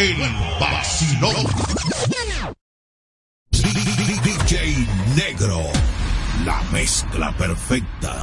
El vacilón. DJ Negro. La mezcla perfecta.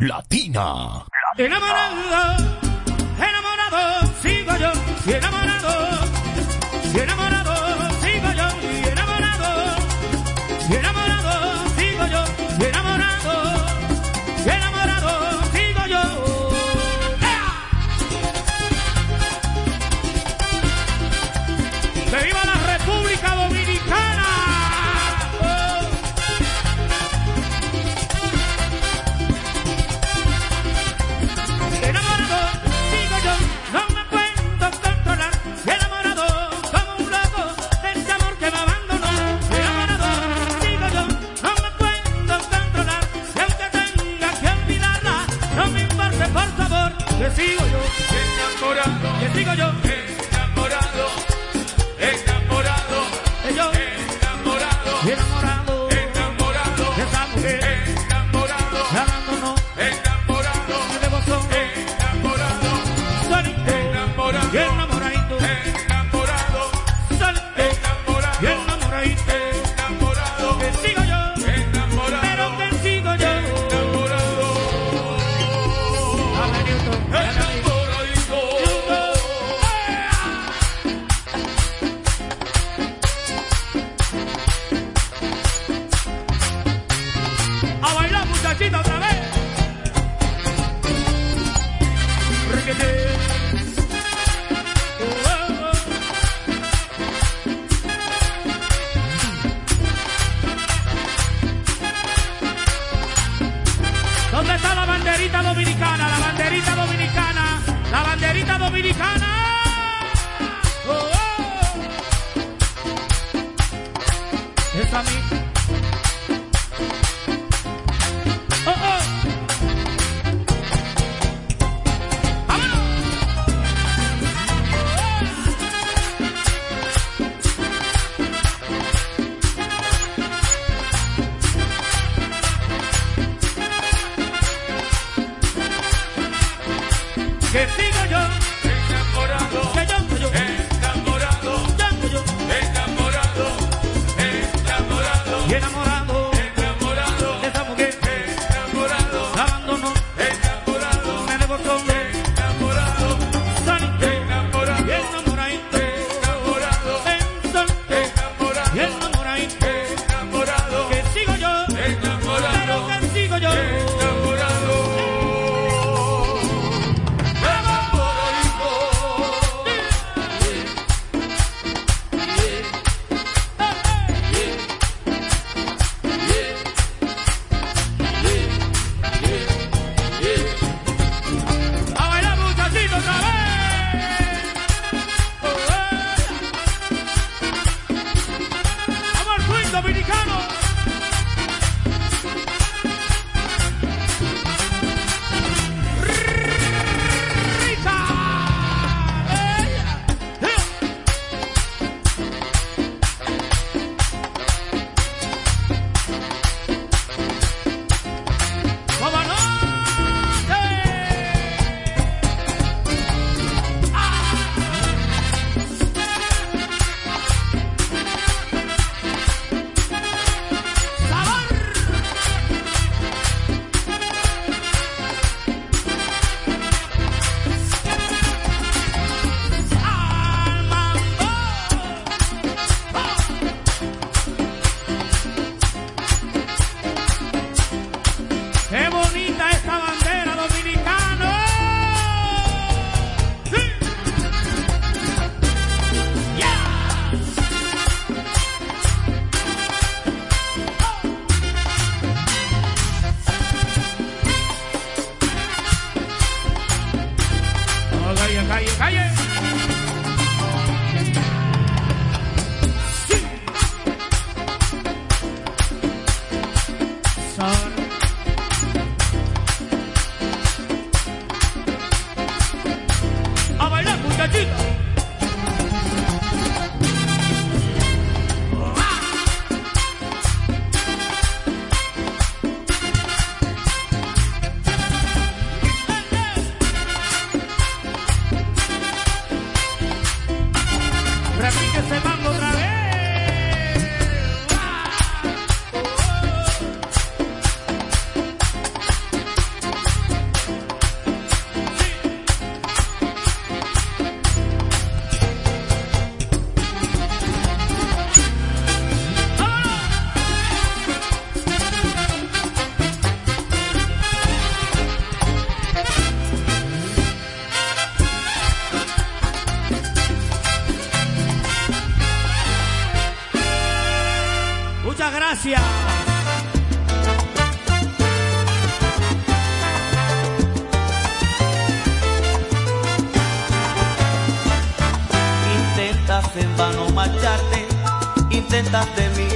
Mix Latina. contentas de mí.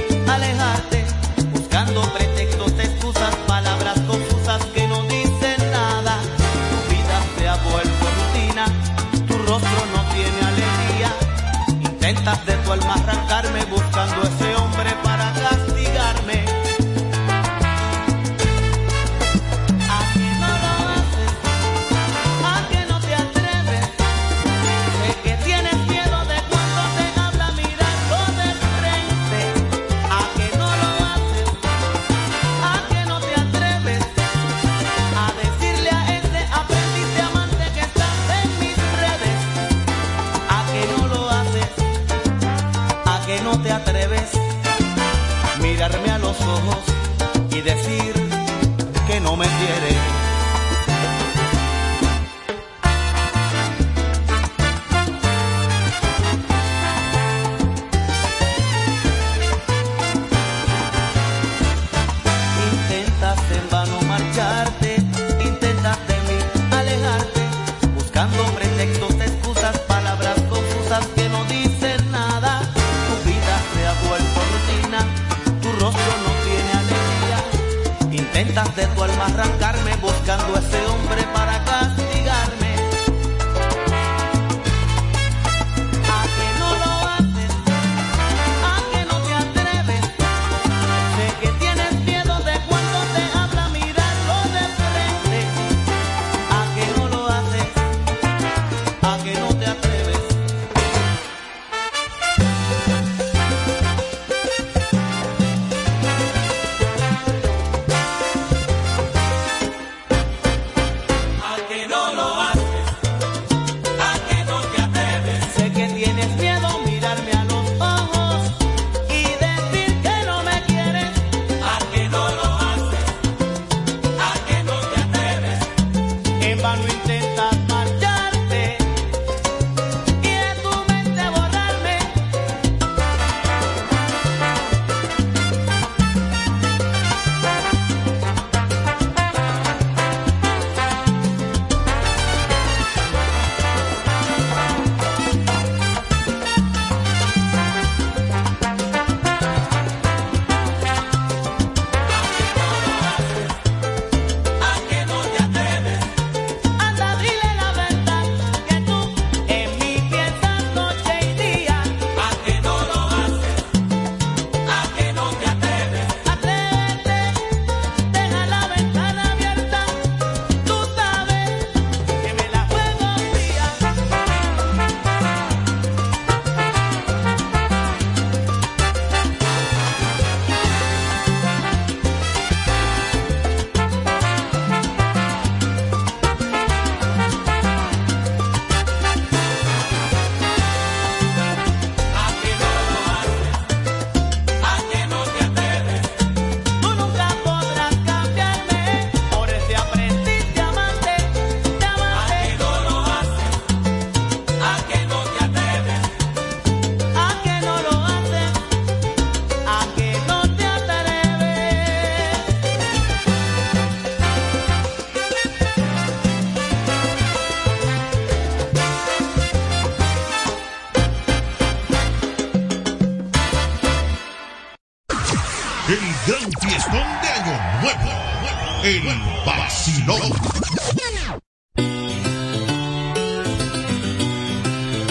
no.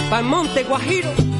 Palmonte, Guajiro.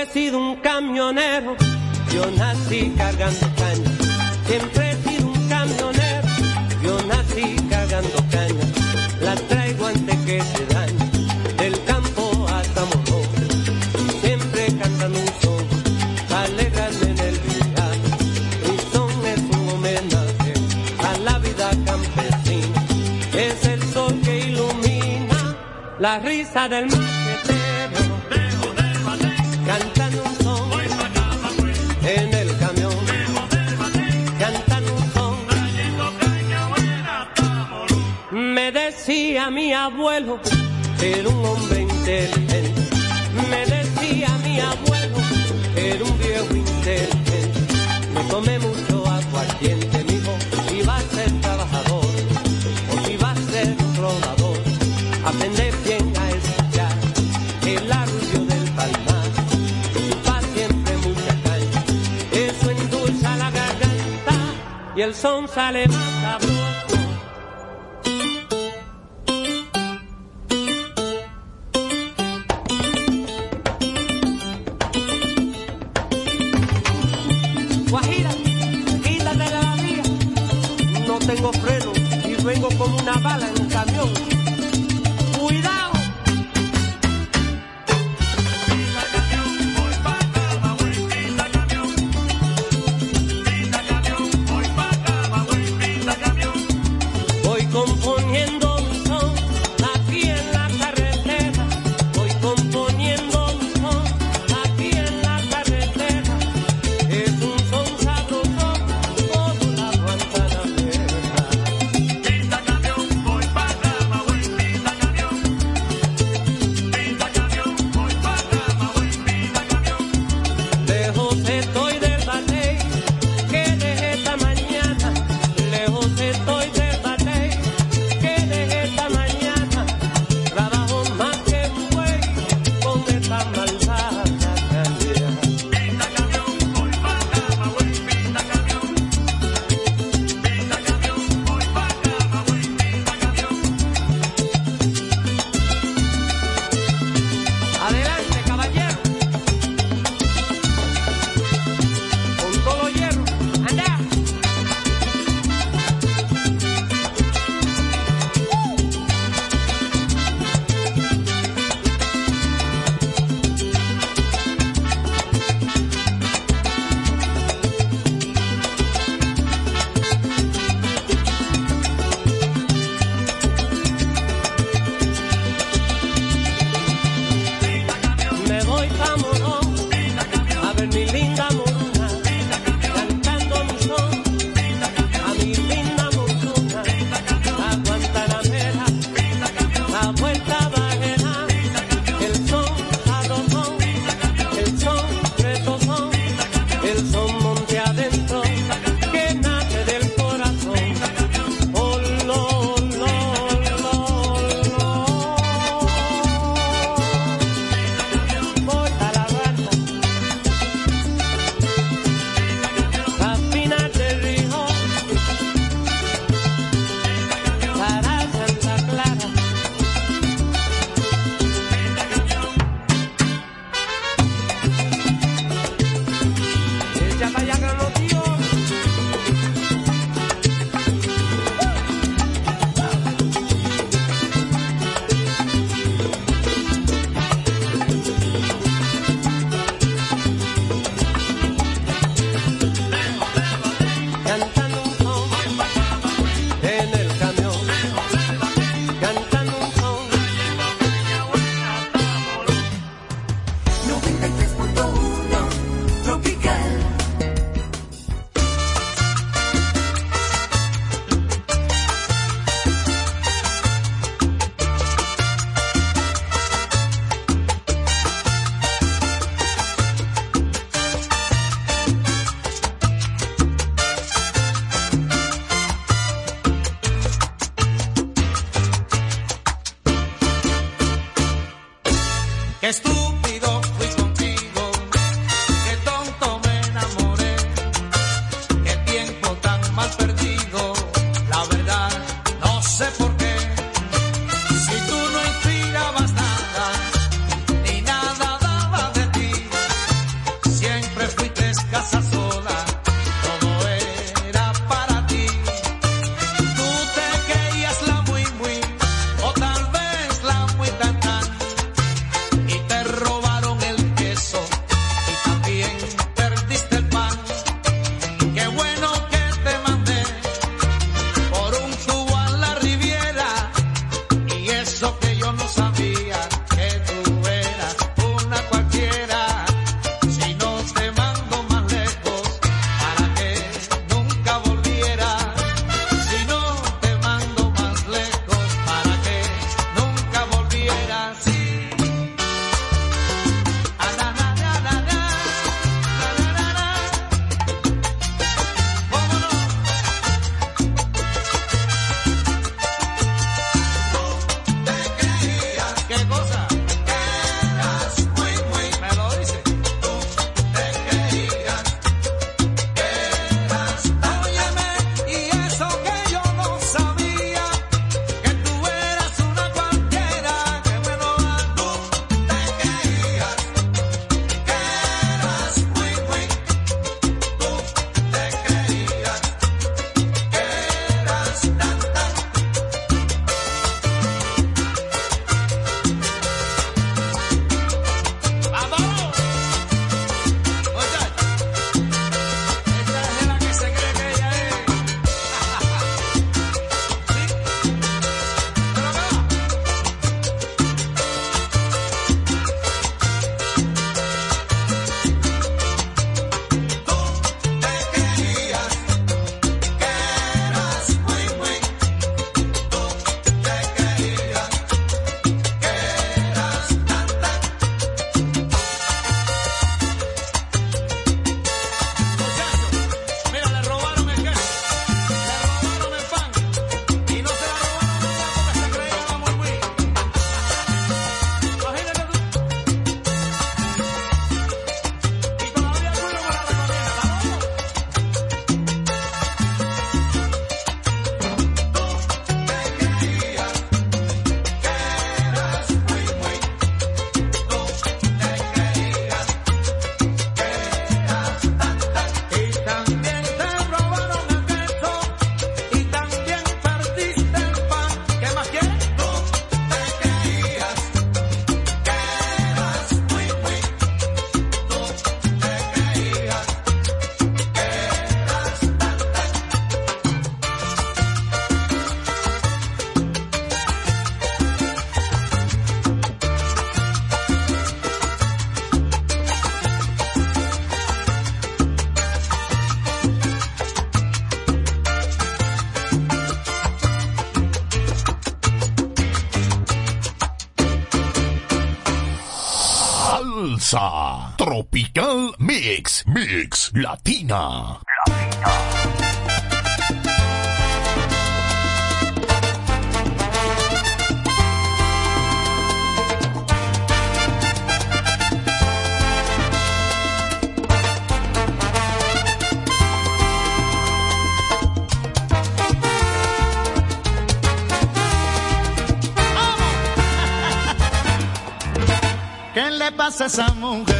siempre he sido un camionero. Yo nací cargando caña. Siempre he sido un camionero. Yo nací cargando caña. La traigo antes que se dañe. Del campo hasta Morro. Siempre cantando un son. Alegrarme en el. Mi son es un homenaje a la vida campesina. Es el sol que ilumina la risa del mar. mi abuelo, era un hombre inteligente. Me decía mi abuelo, era un viejo inteligente. No tome mucho aguardiente, mijo, si va a ser trabajador o si va a ser rodador. Aprende bien a escuchar el arrullo del palmar. Su siempre mucha caña, eso endulza la garganta y el son sale más. Mix Latina. ¿Qué le pasa a esa mujer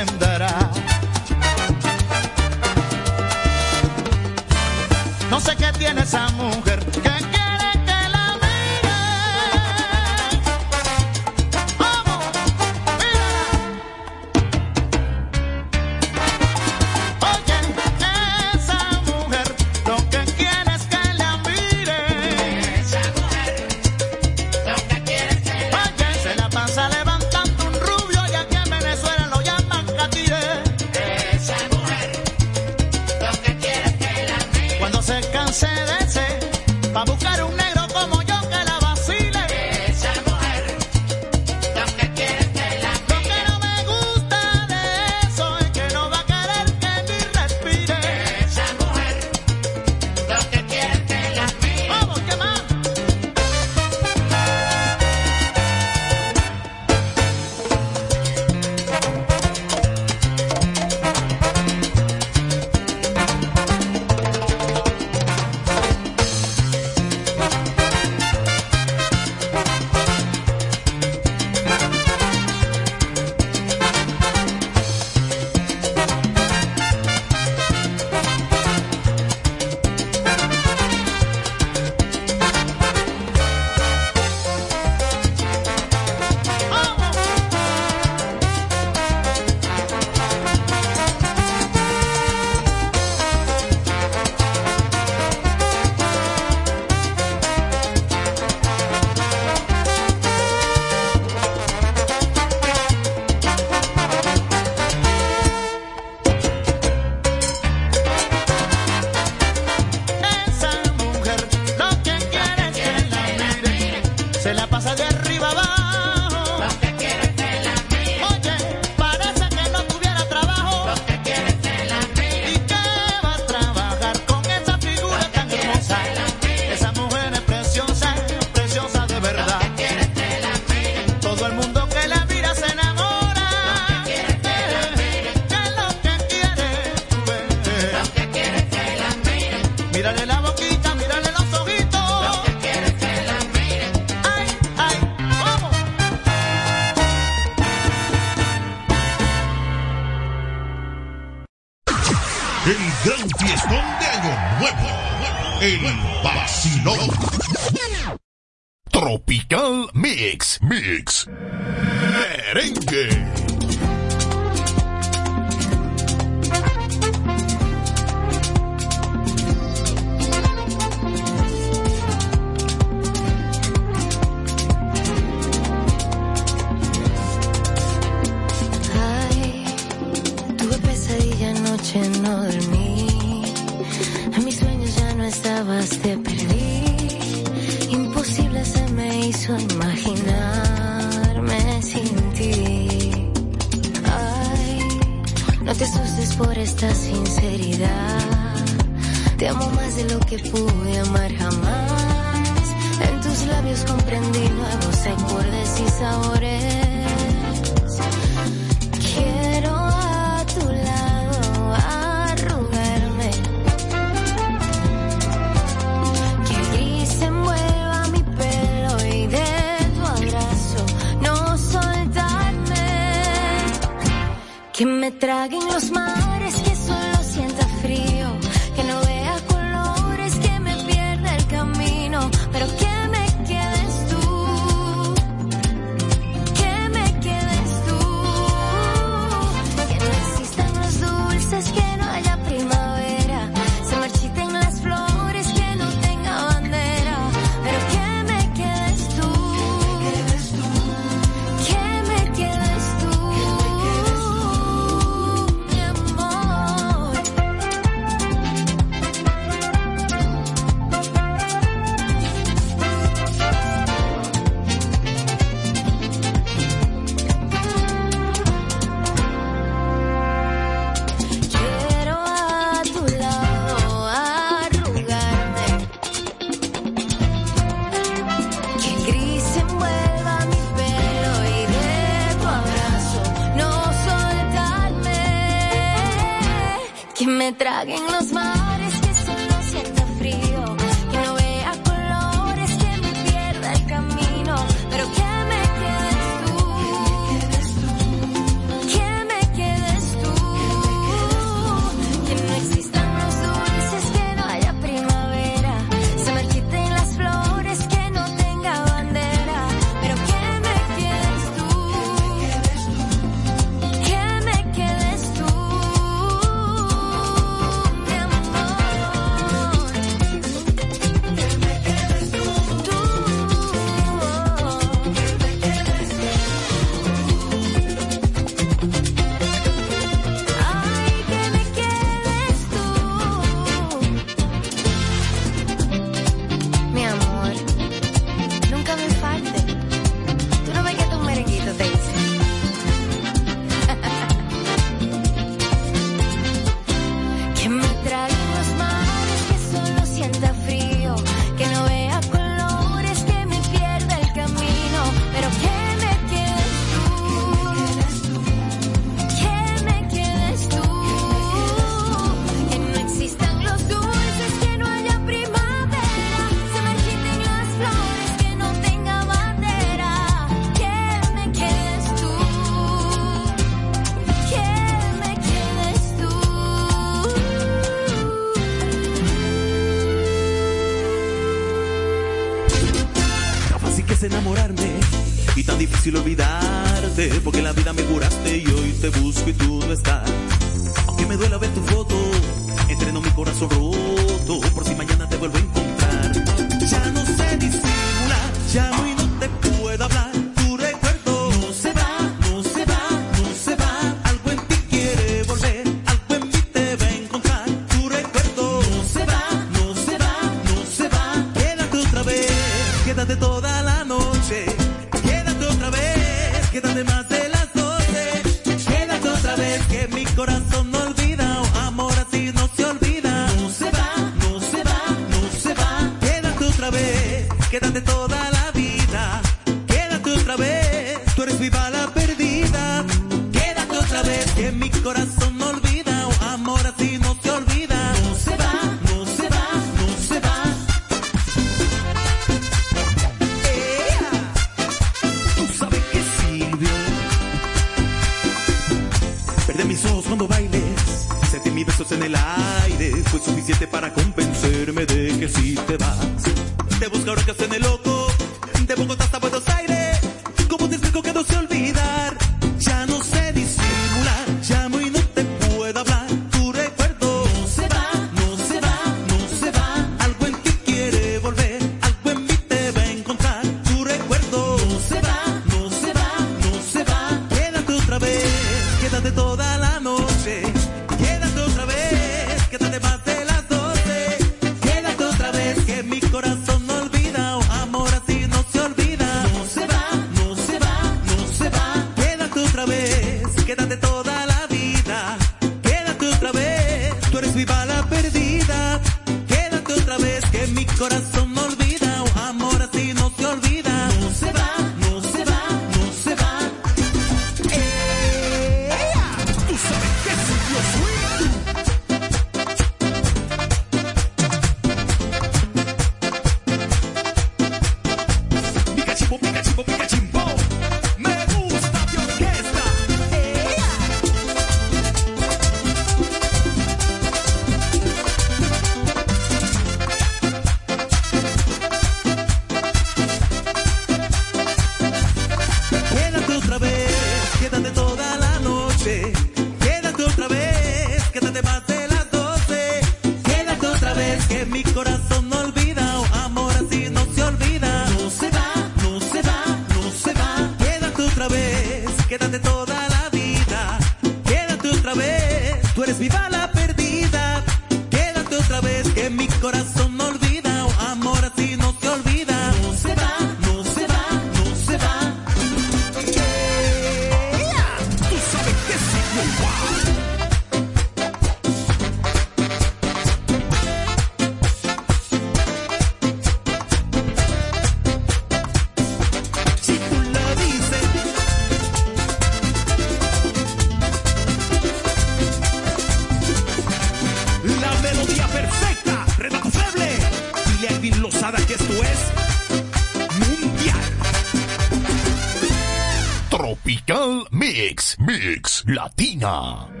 Latina.